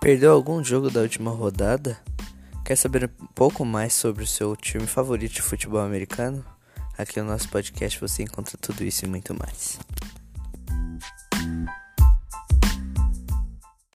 Perdeu algum jogo da última rodada? Quer saber um pouco mais sobre o seu time favorito de futebol americano? Aqui no nosso podcast você encontra tudo isso e muito mais.